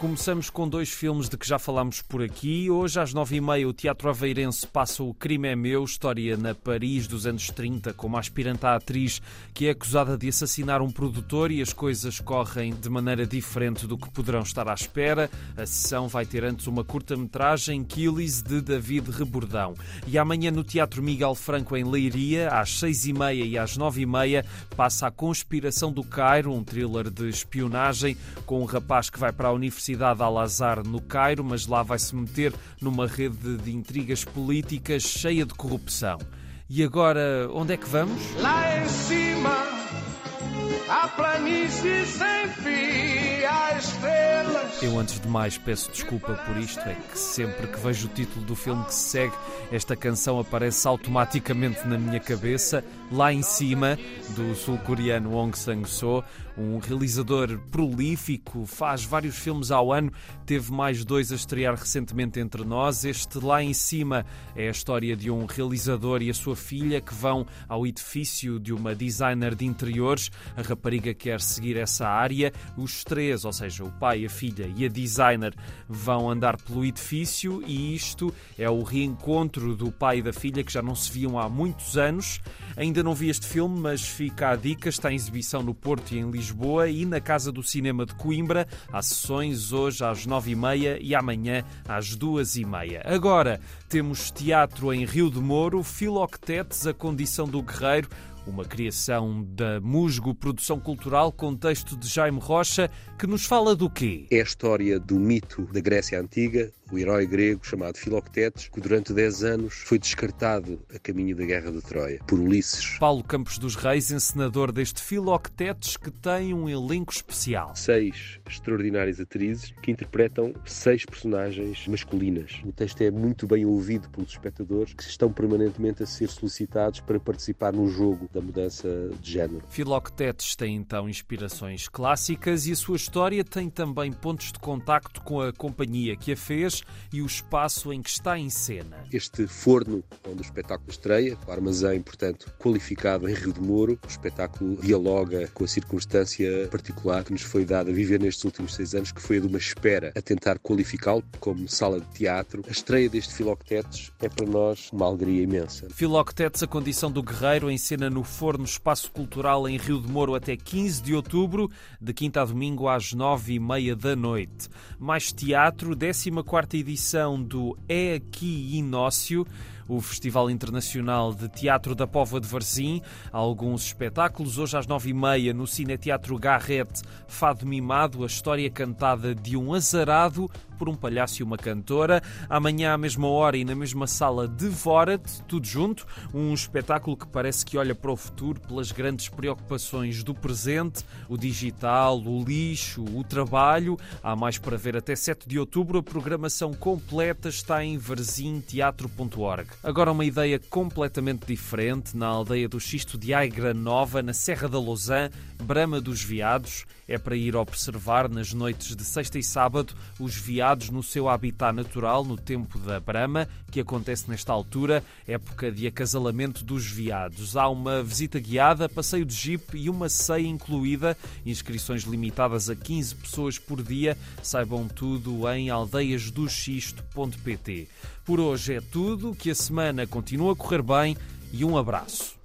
começamos com dois filmes de que já falámos por aqui. Hoje, às nove e meia, o Teatro Aveirense passa O Crime é Meu, história na Paris dos anos 30, com uma aspirante à atriz que é acusada de assassinar um produtor e as coisas correm de maneira diferente do que poderão estar à espera. A sessão vai ter antes uma curta-metragem, Killis, de David Rebordão. E amanhã, no Teatro Miguel Franco, em Leiria, às seis e meia e às nove e meia, passa A Conspiração do Cairo, um thriller de espionagem com um rapaz que vai para a Universidade Al-Azhar no Cairo, mas lá vai se meter numa rede de intrigas políticas cheia de corrupção. E agora, onde é que vamos? Lá em cima, a planície sem fim, estrelas. Eu, antes de mais, peço desculpa por isto. É que sempre que vejo o título do filme que se segue, esta canção aparece automaticamente na minha cabeça. Lá em cima, do sul-coreano Wong Sang-soo, um realizador prolífico, faz vários filmes ao ano, teve mais dois a estrear recentemente entre nós. Este lá em cima é a história de um realizador e a sua filha que vão ao edifício de uma designer de interiores. A rapariga quer seguir essa área. Os três, ou seja, o pai, a filha e a designer, vão andar pelo edifício e isto é o reencontro do pai e da filha que já não se viam há muitos anos. Ainda não vi este filme, mas fica a dica. Está em exibição no Porto e em Lisboa e na Casa do Cinema de Coimbra. Há sessões hoje às nove e meia e amanhã às duas e meia. Agora temos teatro em Rio de Moro, Filoctetes, A Condição do Guerreiro, uma criação da Musgo Produção Cultural, com texto de Jaime Rocha, que nos fala do quê? É a história do mito da Grécia Antiga, o herói grego chamado Filoctetes, que durante 10 anos foi descartado a caminho da Guerra de Troia por Ulisses. Paulo Campos dos Reis, encenador deste Filoctetes, que tem um elenco especial. Seis extraordinárias atrizes que interpretam seis personagens masculinas. O texto é muito bem ouvido pelos espectadores que estão permanentemente a ser solicitados para participar no jogo da mudança de género. Filoctetes tem então inspirações clássicas e a sua história tem também pontos de contacto com a companhia que a fez e o espaço em que está em cena. Este forno onde o espetáculo estreia, o armazém, portanto, qualificado em Rio de Moro, o espetáculo dialoga com a circunstância particular que nos foi dada a viver nestes últimos seis anos, que foi a de uma espera a tentar qualificá-lo como sala de teatro. A estreia deste Filoctetes é para nós uma alegria imensa. Filoctetes, a condição do guerreiro, em cena no Forno Espaço Cultural em Rio de Moro até 15 de outubro, de quinta a domingo às nove e meia da noite. Mais teatro, 14 edição do É Aqui Inócio, o Festival Internacional de Teatro da Póvoa de Varzim. Há alguns espetáculos. Hoje às nove e meia no Cineteatro Garrete, Fado Mimado, a história cantada de um azarado por um palhaço e uma cantora. Amanhã, à mesma hora e na mesma sala, Devora-te, tudo junto. Um espetáculo que parece que olha para o futuro pelas grandes preocupações do presente, o digital, o lixo, o trabalho. Há mais para ver até 7 de outubro. A programação completa está em verzinteatro.org. Agora uma ideia completamente diferente na aldeia do Xisto de Aigra Nova, na Serra da Lousã, Brama dos Veados. É para ir observar nas noites de sexta e sábado os veados no seu habitat natural, no tempo da Brama, que acontece nesta altura, época de acasalamento dos veados. Há uma visita guiada, passeio de jeep e uma ceia incluída, inscrições limitadas a 15 pessoas por dia. Saibam tudo em aldeiasdoxisto.pt. Por hoje é tudo, que a semana continue a correr bem e um abraço.